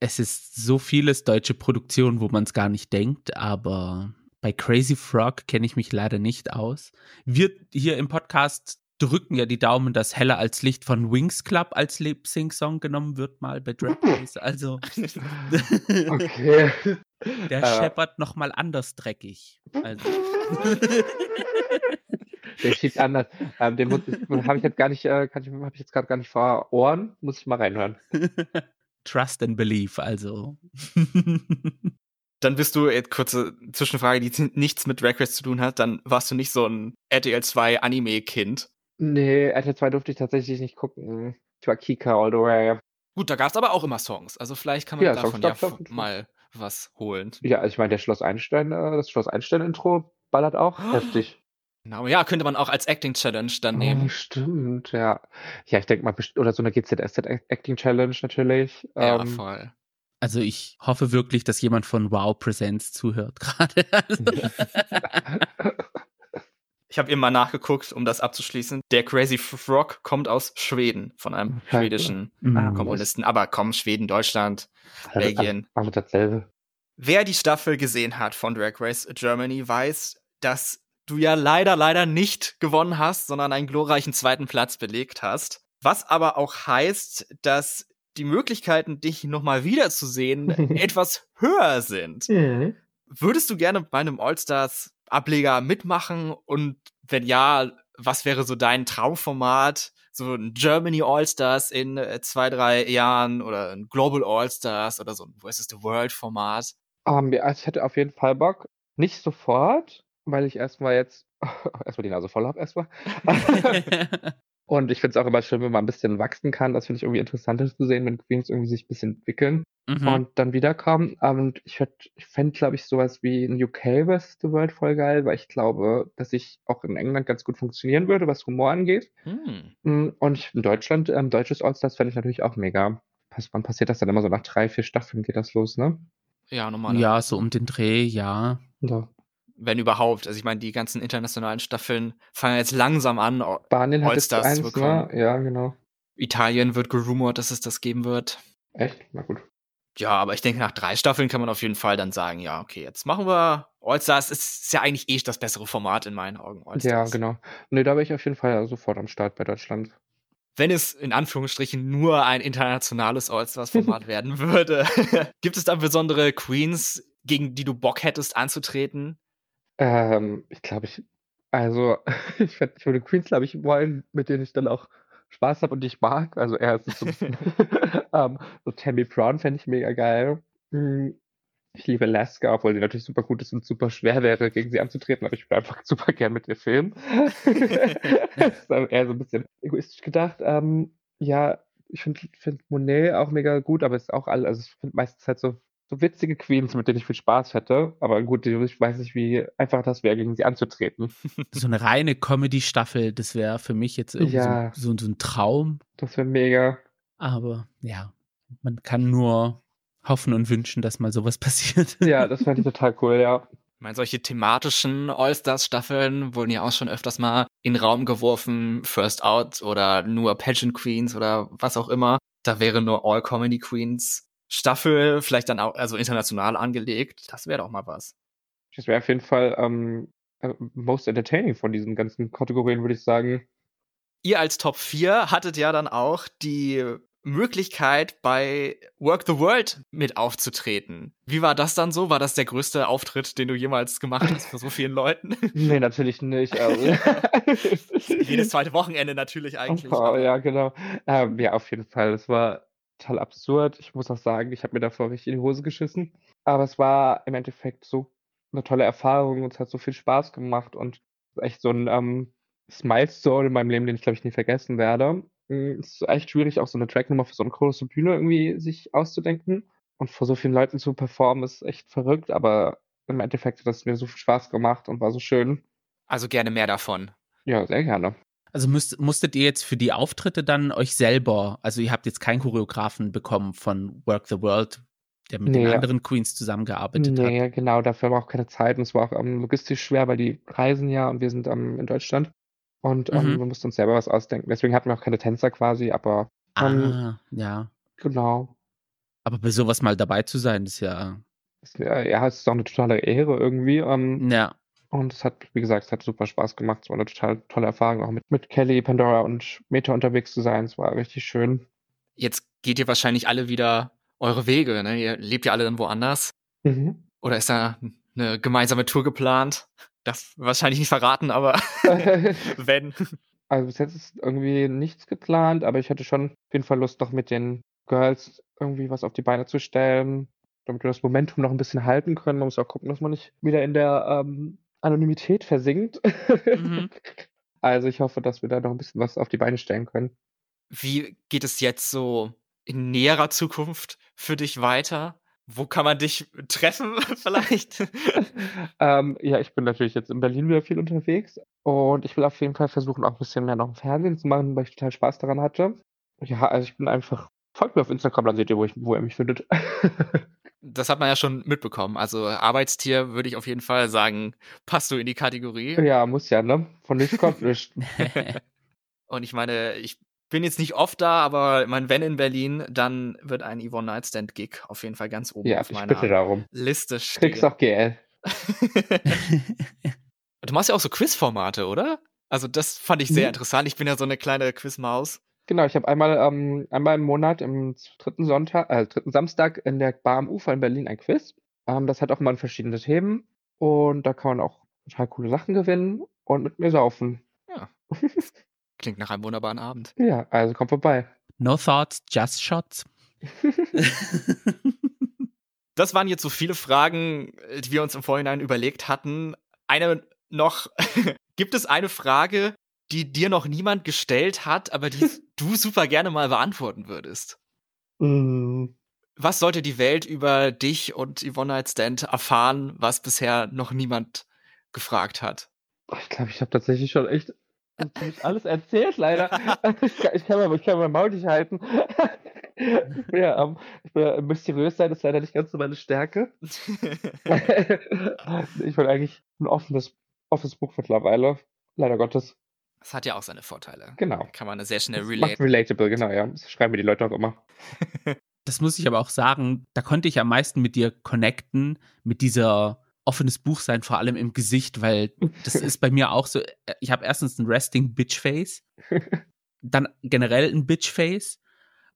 es ist so vieles deutsche Produktion, wo man es gar nicht denkt, aber bei Crazy Frog kenne ich mich leider nicht aus. Wir hier im Podcast drücken ja die Daumen, dass Heller als Licht von Wings Club als Lip-Sync-Song genommen wird, mal bei Drag Race. Also [laughs]
Okay. [laughs]
der
Äh.
scheppert noch mal anders dreckig. Also, [laughs]
Der schiebt anders. Ähm, den habe ich jetzt gar nicht, äh, kann ich, habe ich jetzt gerade gar nicht vor Ohren. Muss ich mal reinhören.
Trust and Believe, also.
Dann bist du, jetzt kurze Zwischenfrage, die nichts mit Drag Race zu tun hat, dann warst du nicht so ein RTL 2 Anime-Kind.
Nee, RTL 2 durfte ich tatsächlich nicht gucken. Ich war Kika all the way.
Gut, da gab es aber auch immer Songs. Also vielleicht kann man
Ja,
davon
Songs
ja
Fall.
mal was holen.
Ja, also ich meine, der Schloss Einstein, äh, das Schloss Einstein-Intro ballert auch heftig.
Genau, ja, könnte man auch als Acting-Challenge dann
Oh,
nehmen.
stimmt, ja. Ja, ich denke mal, oder so eine GZSZ-Acting-Challenge natürlich.
Ja,
Ähm,
voll.
Also ich hoffe wirklich, dass jemand von Wow Presents zuhört [laughs] gerade. [laughs] [laughs] Also,
Ich habe eben mal nachgeguckt, um das abzuschließen. Der Crazy Frog kommt aus Schweden, von einem
Scheiße.
schwedischen
mm,
Komponisten. Aber komm, Schweden, Deutschland, Belgien.
Alles dasselbe.
Wer die Staffel gesehen hat von Drag Race Germany, weiß, dass du ja leider, leider nicht gewonnen hast, sondern einen glorreichen zweiten Platz belegt hast. Was aber auch heißt, dass die Möglichkeiten, dich nochmal wiederzusehen, [laughs] etwas höher sind. Würdest du gerne bei einem All-Stars-Ableger mitmachen? Und wenn ja, was wäre so dein Traumformat? So ein Germany All-Stars in äh, zwei, drei Jahren oder ein Global All-Stars oder so ein Versus the World-Format?
Ähm, ja, also ich hätte auf jeden Fall Bock. Nicht sofort, weil ich erstmal jetzt [laughs] erstmal die Nase voll habe erstmal. [laughs] [laughs] Und ich finde es auch immer schön, wenn man ein bisschen wachsen kann. Das finde ich irgendwie interessanter zu sehen, wenn Queens irgendwie sich ein bisschen entwickeln
mhm.
und dann wiederkommen. Und ich, würd- ich fände, glaube ich, sowas wie ein UK vs. The World voll geil, weil ich glaube, dass ich auch in England ganz gut funktionieren würde, was Humor angeht.
Hm.
Mm, Und ich, in Deutschland, ähm, deutsches Allstars fände ich natürlich auch mega. Pass, wann passiert das dann immer so? Nach drei, vier Staffeln geht das los, ne?
Ja, normal.
ja, so um den Dreh, ja.
Ja.
Wenn überhaupt. Also ich meine, die ganzen internationalen Staffeln fangen jetzt langsam an.
Spanien hat jetzt eins,
zu
ne?
bekommen.
Ja, genau.
Italien wird gerumort, dass es das geben wird.
Echt? Na gut.
Ja, aber ich denke, nach drei Staffeln kann man auf jeden Fall dann sagen, ja, okay, jetzt machen wir All-Stars. Ist ja eigentlich eh das bessere Format in meinen Augen.
Ja, genau. Nee, da wäre ich auf jeden Fall sofort am Start bei Deutschland.
Wenn es in Anführungsstrichen nur ein internationales All-Stars-Format [laughs] werden würde, [laughs] gibt es da besondere Queens, gegen die du Bock hättest anzutreten?
Ähm, ich glaube, ich, also, [laughs] ich, werd, ich würde Queens, glaube ich, wollen, mit denen ich dann auch Spaß habe und die ich mag. Also, eher ist so ein bisschen, [laughs] ähm, so Tammy Brown fände ich mega geil. Mm, Ich liebe Alaska, obwohl sie natürlich super gut ist und super schwer wäre, gegen sie anzutreten, aber ich würde einfach [laughs] super gern mit ihr filmen. das ist eher so ein bisschen egoistisch gedacht. Ähm, ja, ich finde find Monet auch mega gut, aber es ist auch all, also ich finde meistens halt so, so witzige Queens, mit denen ich viel Spaß hätte. Aber gut, ich weiß nicht, wie einfach das wäre, gegen sie anzutreten. [laughs]
So eine reine Comedy-Staffel, das wäre für mich jetzt irgendwie
Ja.
so, so, so ein Traum.
Das wäre mega.
Aber ja, man kann nur hoffen und wünschen, dass mal sowas [laughs] passiert.
Ja, das fände ich total cool, ja.
Ich meine, solche thematischen All-Stars-Staffeln wurden ja auch schon öfters mal in den Raum geworfen, First Out oder nur Pageant Queens oder was auch immer. Da wäre nur All Comedy Queens Staffel, vielleicht dann auch, also international angelegt. Das wäre doch mal was.
Das wäre auf jeden Fall ähm, äh, most entertaining von diesen ganzen Kategorien, würde ich sagen.
Ihr als Top 4 hattet ja dann auch die Möglichkeit, bei Work the World mit aufzutreten. Wie war das dann so? War das der größte Auftritt, den du jemals gemacht hast für so vielen Leuten? [laughs]
Nee, natürlich nicht. Also. [laughs]
Jedes zweite Wochenende natürlich [laughs] eigentlich.
Oh, ja, genau. Ähm, ja, auf jeden Fall. Es war total absurd. Ich muss auch sagen, ich habe mir davor richtig in die Hose geschissen. Aber es war im Endeffekt so eine tolle Erfahrung und es hat so viel Spaß gemacht und echt so ein ähm, Milestone in meinem Leben, den ich glaube ich nie vergessen werde. Mm, Es ist echt schwierig, auch so eine Tracknummer für so eine große Bühne irgendwie sich auszudenken und vor so vielen Leuten zu performen, ist echt verrückt, aber im Endeffekt hat es mir so viel Spaß gemacht und war so schön.
Also gerne mehr davon.
Ja, sehr gerne.
Also müsst, musstet ihr jetzt für die Auftritte dann euch selber, also ihr habt jetzt keinen Choreografen bekommen von Work the World, der mit den
Nee.
anderen Queens zusammengearbeitet hat.
Nee, genau, dafür war auch keine Zeit und es war auch ähm, logistisch schwer, weil die reisen ja und wir sind ähm, in Deutschland und ähm,
Mhm.
wir mussten uns selber was ausdenken. Deswegen hatten wir auch keine Tänzer quasi, aber
Ah, ja.
genau.
Aber bei sowas mal dabei zu sein, ist ja,
Es, äh, ja, es ist auch eine totale Ehre irgendwie. Ähm,
ja.
Und es hat, wie gesagt, es hat super Spaß gemacht. Es war eine total tolle Erfahrung, auch mit, mit Kelly, Pandora und Meta unterwegs zu sein. Es war richtig schön.
Jetzt geht ihr wahrscheinlich alle wieder eure Wege, ne? Ihr lebt ja alle dann woanders.
Mhm.
Oder ist da eine gemeinsame Tour geplant? Das wahrscheinlich nicht verraten, aber [laughs] wenn.
Also bis jetzt ist irgendwie nichts geplant, aber ich hatte schon auf jeden Fall Lust, noch mit den Girls irgendwie was auf die Beine zu stellen, damit wir das Momentum noch ein bisschen halten können. Man muss auch gucken, dass man nicht wieder in der ähm, Anonymität versinkt.
Mhm. [laughs]
Also ich hoffe, dass wir da noch ein bisschen was auf die Beine stellen können.
Wie geht es jetzt so in näherer Zukunft für dich weiter? Wo kann man dich treffen [laughs] vielleicht? [laughs]
ähm, ja, ich bin natürlich jetzt in Berlin wieder viel unterwegs und ich will auf jeden Fall versuchen, auch ein bisschen mehr noch im Fernsehen zu machen, weil ich total Spaß daran hatte. Ja, also ich bin einfach, folgt mir auf Instagram, dann seht ihr, wo, ich, wo ihr mich findet.
Das hat man ja schon mitbekommen. Also Arbeitstier würde ich auf jeden Fall sagen, passt du in die Kategorie.
ja, muss ja, ne? Von nichts kommt nichts. [laughs]
Und ich meine, ich bin jetzt nicht oft da, aber ich meine, wenn in Berlin, dann wird ein Yvonne Nightstand Gig auf jeden Fall ganz oben
Ja,
auf
ich
meiner
bitte darum.
Liste stehen.
Kriegst auch GL.
du machst ja auch so Quizformate, oder? Also das fand ich sehr
Mhm.
interessant. Ich bin ja so eine kleine Quizmaus.
Genau, ich habe einmal, ähm, einmal im Monat, im dritten Sonntag, äh, dritten Samstag in der Bar am Ufer in Berlin ein Quiz. Ähm, das hat auch mal verschiedene Themen und da kann man auch total coole Sachen gewinnen und mit mir saufen. [laughs]
Klingt nach einem wunderbaren Abend.
Ja, also kommt vorbei.
No thoughts, just shots. [laughs]
Das waren jetzt so viele Fragen, die wir uns im Vorhinein überlegt hatten. Eine noch, [laughs] gibt es eine Frage, die dir noch niemand gestellt hat, aber die du super gerne mal beantworten würdest?
Mm,
Was sollte die Welt über dich und Yvonne Nightstand erfahren, was bisher noch niemand gefragt hat?
ich glaube, ich habe tatsächlich schon echt [laughs] alles erzählt, leider. [laughs] ich, kann, ich, kann mal, ich kann mein Maul nicht halten. ich bin ja, ähm, ich bin ja mysteriös sein, ist leider nicht ganz so meine Stärke. [laughs] ich bin eigentlich ein offenes, offenes Buch mittlerweile. Leider Gottes.
Das hat ja auch seine Vorteile.
Genau.
Kann man sehr schnell
Das macht relatable, genau, ja. Das schreiben mir die Leute auch immer. [laughs]
Das muss ich aber auch sagen, da konnte ich am meisten mit dir connecten, mit dieser offenes Buch sein, vor allem im Gesicht, weil das [laughs] ist bei mir auch so, äh, ich habe erstens ein Resting Bitch Face, [laughs] dann generell ein Bitch Face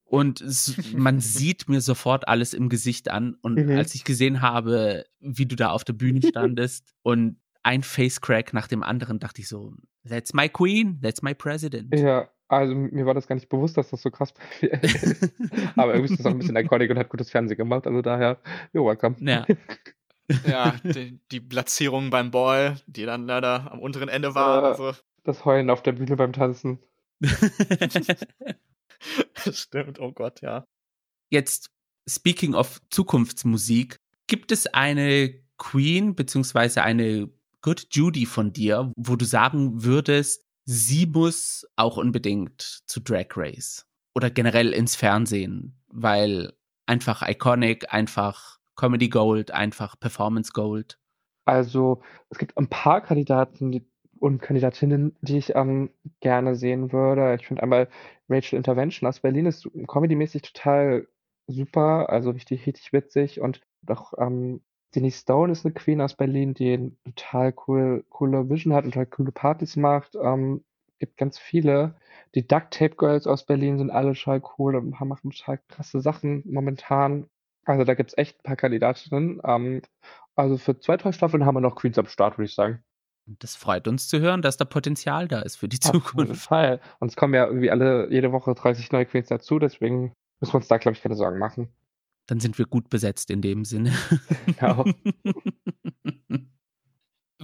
und es, man sieht mir sofort alles im Gesicht an und
Mhm.
als ich gesehen habe, wie du da auf der Bühne standest und ein Face Crack nach dem anderen, dachte ich so, that's my queen, that's my president.
Ja, Also mir war das gar nicht bewusst, dass das so krass [laughs] ist. Aber irgendwie ist das auch ein bisschen iconic und hat gutes Fernsehen gemacht. Also daher, you're welcome.
Ja. [laughs]
Ja, die, die Platzierung beim Ball, die dann leider am unteren Ende war.
Äh,
Also,
Das Heulen auf der Bühne beim Tanzen. [laughs]
stimmt, oh Gott, ja.
Jetzt, speaking of Zukunftsmusik, gibt es eine Queen beziehungsweise eine Good Judy von dir, wo du sagen würdest, sie muss auch unbedingt zu Drag Race oder generell ins Fernsehen, weil einfach iconic, einfach Comedy Gold, einfach Performance Gold.
Also es gibt ein paar Kandidaten die, und Kandidatinnen, die ich ähm, gerne sehen würde. Ich finde einmal Rachel Intervention aus Berlin ist comedymäßig total super, also richtig, richtig witzig. Und auch ähm, Denise Stone ist eine Queen aus Berlin, die eine total cool, coole Vision hat und total coole Partys macht. Ähm, gibt ganz viele. Die Duct Tape Girls aus Berlin sind alle total cool und machen total krasse Sachen momentan. Also da gibt's echt ein paar Kandidatinnen. Ähm, also für zwei, drei Staffeln haben wir noch Queens am Start, würde ich sagen.
Das freut uns zu hören, dass da Potenzial da ist für die
Auf jeden
Zukunft.
Fall. Und es kommen ja irgendwie alle, jede Woche 30 neue Queens dazu, deswegen müssen wir uns da, glaube ich, keine Sorgen machen.
Dann sind wir gut besetzt in dem Sinne.
Genau. [laughs]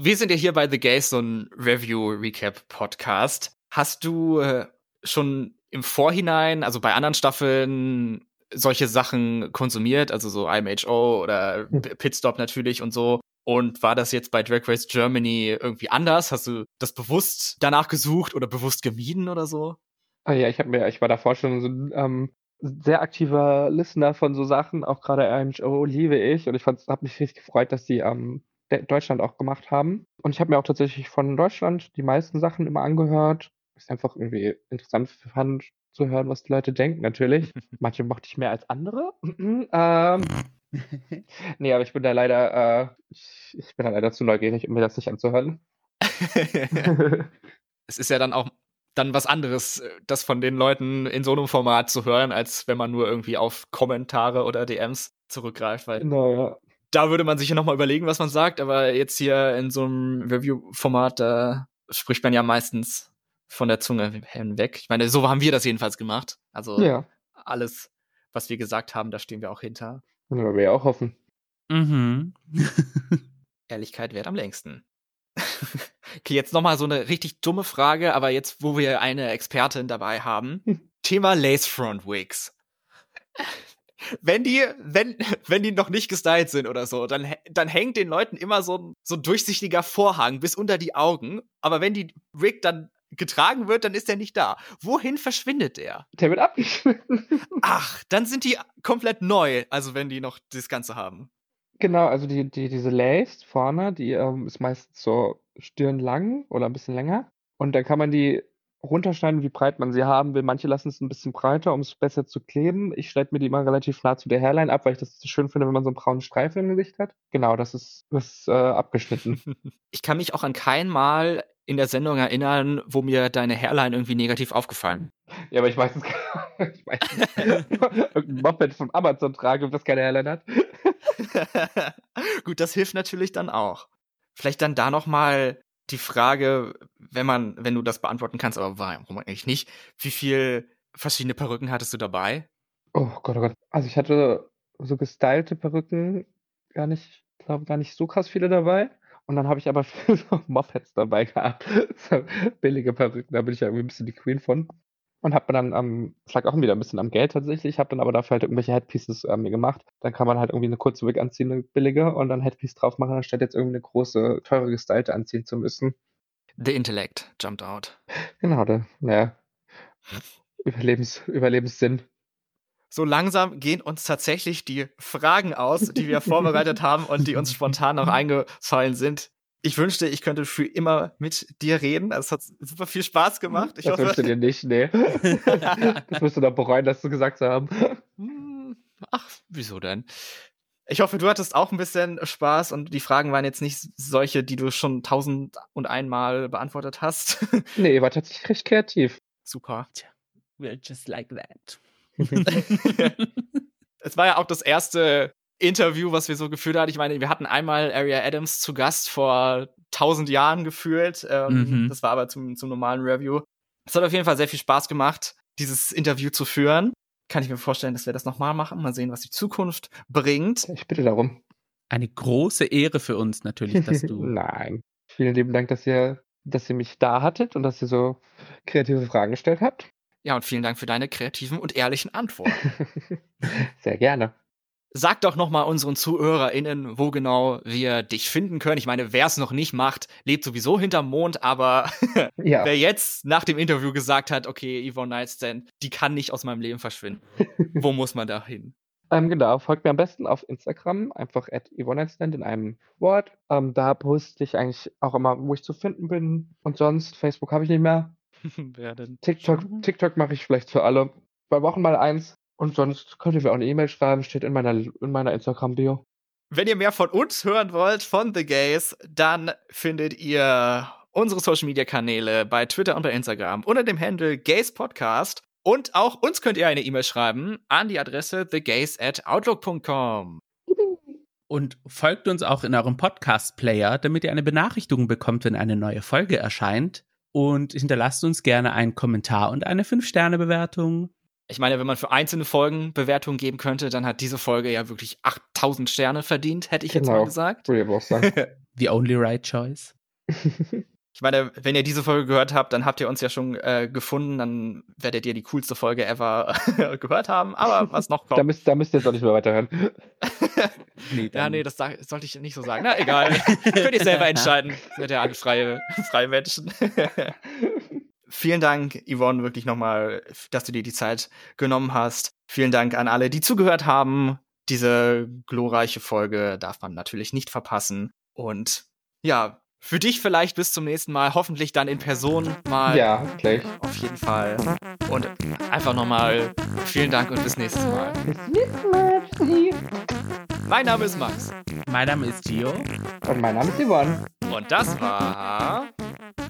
Wir sind ja hier bei The Gays, so ein Review-Recap-Podcast. Hast du äh, schon im Vorhinein, also bei anderen Staffeln, solche Sachen konsumiert, also so IMHO oder
Hm.
Pitstop natürlich und so? Und war das jetzt bei Drag Race Germany irgendwie anders? Hast du das bewusst danach gesucht oder bewusst gemieden oder so?
Ah ja, ich habe mir, ich war davor schon so ein ähm, sehr aktiver Listener von so Sachen, auch gerade IMHO liebe ich und ich habe mich richtig gefreut, dass die ähm, De- Deutschland auch gemacht haben. Und ich habe mir auch tatsächlich von Deutschland die meisten Sachen immer angehört. Ich einfach irgendwie interessant fand zu hören, was die Leute denken, natürlich. [laughs] Manche mochte ich mehr als andere. [clears throat] ähm, [laughs] nee, aber ich bin da leider, äh, ich, ich bin da leider zu neugierig, um mir das nicht anzuhören. [laughs]
es ist ja dann auch dann was anderes, äh, das von den Leuten in so einem Format zu hören, als wenn man nur irgendwie auf Kommentare oder DMs zurückgreift, weil
genau, ja.
da würde man sich ja nochmal überlegen, was man sagt, aber jetzt hier in so einem Review-Format, da spricht man ja meistens von der Zunge hinweg. Ich meine, so haben wir das jedenfalls gemacht. Also
Ja,
alles, was wir gesagt haben, da stehen wir auch hinter.
und wir ja auch hoffen.
mhm. [laughs]
Ehrlichkeit währt am längsten. [laughs] okay, jetzt nochmal so eine richtig dumme Frage, aber jetzt, wo wir eine Expertin dabei haben.
Hm. [laughs]
Thema Lace Front Wigs. Wenn die, wenn, wenn die noch nicht gestylt sind oder so, dann, dann hängt den Leuten immer so, ein- so ein durchsichtiger Vorhang bis unter die Augen. Aber wenn die Wig dann getragen wird, dann ist der nicht da. Wohin verschwindet der?
Der wird abgeschnitten. [laughs]
Ach, dann sind die komplett neu, also wenn die noch das Ganze haben.
Genau, also die, die, diese Lace vorne, die ähm, ist meistens so stirnlang oder ein bisschen länger. Und dann kann man die runterschneiden, wie breit man sie haben will. Manche lassen es ein bisschen breiter, um es besser zu kleben. Ich schneide mir die immer relativ nah zu der Hairline ab, weil ich das so schön finde, wenn man so einen braunen Streifen im Gesicht hat. Genau, das ist, das ist äh, abgeschnitten. [laughs]
Ich kann mich auch an kein Mal in der Sendung erinnern, wo mir deine Hairline irgendwie negativ aufgefallen.
ja, aber ich meistens, [laughs] ich meistens [laughs] irgendein Moped von Amazon trage, das keine Hairline hat.
Gut, das hilft natürlich dann auch. Vielleicht dann da noch mal die Frage, wenn man, wenn du das beantworten kannst, aber warum eigentlich nicht? Wie viel verschiedene Perücken hattest du dabei?
Oh Gott, oh Gott. Also ich hatte so gestylte Perücken gar nicht, glaube gar nicht so krass viele dabei. Und dann habe ich aber [laughs] so Mopeds dabei gehabt. [laughs] So billige Perücken, da bin ich ja irgendwie ein bisschen die Queen von. Und habe dann, ähm, es lag auch wieder ein bisschen am Geld tatsächlich, habe dann aber dafür halt irgendwelche Headpieces äh, mir gemacht. Dann kann man halt irgendwie eine kurze Wig anziehen, eine billige, und dann Headpiece drauf machen, anstatt jetzt irgendwie eine große, teure gestylte anziehen zu müssen.
The Intellect jumped out.
Genau, da, naja. Überlebens, Überlebenssinn.
So langsam gehen uns tatsächlich die Fragen aus, die wir vorbereitet haben und die uns spontan noch eingefallen sind. Ich wünschte, ich könnte für immer mit dir reden. Es hat super viel Spaß gemacht. Ich
das
hoffe,
du dir nicht, nee. das wirst du doch bereuen, das zu gesagt zu haben.
Hm, Ach, wieso denn? Ich hoffe, du hattest auch ein bisschen Spaß und die Fragen waren jetzt nicht solche, die du schon tausend und einmal beantwortet hast. [laughs]
Nee, wart tatsächlich recht kreativ.
Super.
We're just like that. [laughs] [laughs]
es war ja auch das erste Interview, was wir so geführt haben. Ich meine, wir hatten einmal Aria Adams zu Gast vor tausend Jahren gefühlt. Ähm,
Mhm.
Das war aber zum, zum normalen Review. Es hat auf jeden Fall sehr viel Spaß gemacht, dieses Interview zu führen. Kann ich mir vorstellen, dass wir das nochmal machen. Mal sehen, was die Zukunft bringt.
Ich bitte darum.
Eine große Ehre für uns natürlich, dass du. [laughs]
Nein. Vielen lieben Dank, dass ihr, dass ihr mich da hattet und dass ihr so kreative Fragen gestellt habt.
Ja, und vielen Dank für deine kreativen und ehrlichen Antworten. [laughs]
Sehr gerne.
Sag doch noch mal unseren ZuhörerInnen, wo genau wir dich finden können. Ich meine, wer es noch nicht macht, lebt sowieso hinterm Mond, aber [laughs]
Ja.
wer jetzt nach dem Interview gesagt hat, okay, Yvonne Nightstand, die kann nicht aus meinem Leben verschwinden, [laughs] wo muss man da hin?
Ähm, genau, folgt mir am besten auf Instagram, einfach at Yvonne in einem Wort. Ähm, da poste ich eigentlich auch immer, wo ich zu finden bin. Und sonst, Facebook habe ich nicht mehr. [laughs]
wer denn?
TikTok, TikTok mache ich vielleicht für alle zwei Wochen mal eins. Und sonst könnt ihr mir auch eine E-Mail schreiben, steht in meiner, in meiner Instagram-Bio.
Wenn ihr mehr von uns hören wollt, von The Gays, dann findet ihr unsere Social Media Kanäle bei Twitter und bei Instagram unter dem Handle Gays Podcast. Und auch uns könnt ihr eine E-Mail schreiben an die Adresse thegays at outlook.com.
Und folgt uns auch in eurem Podcast-Player, damit ihr eine Benachrichtigung bekommt, wenn eine neue Folge erscheint. Und hinterlasst uns gerne einen Kommentar und eine 5-Sterne-Bewertung.
Ich meine, wenn man für einzelne Folgen Bewertungen geben könnte, dann hat diese Folge ja wirklich 8000 Sterne verdient, hätte ich jetzt mal
Genau.
gesagt.
Würde ich aber auch sagen. [laughs]
The only right choice. [laughs]
Ich meine, wenn ihr diese Folge gehört habt, dann habt ihr uns ja schon äh, gefunden, dann werdet ihr die coolste Folge ever [laughs] gehört haben. Aber was noch
da,
kommt.
müsst, da müsst ihr jetzt auch nicht mehr weiterhören.
Nee,
Ja, nee, das sag, sollte ich nicht so sagen. Na, egal. Könnt ihr selber entscheiden. Seid ja alle freie, freie Menschen. Vielen Dank, Yvonne, wirklich nochmal, dass du dir die Zeit genommen hast. Vielen Dank an alle, die zugehört haben. Diese glorreiche Folge darf man natürlich nicht verpassen. Und ja, für dich vielleicht bis zum nächsten Mal. Hoffentlich dann in Person mal.
Ja, gleich.
Auf jeden Fall. Und einfach nochmal vielen Dank und bis nächstes Mal.
Bis nächstes Mal.
Mein Name ist Max.
Mein Name ist Gio.
Und mein Name ist Yvonne.
Und das war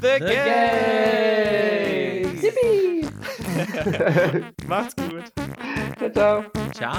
The,
The
Gays.
Yippie. [laughs]
Macht's gut.
ciao, ciao.
Ciao.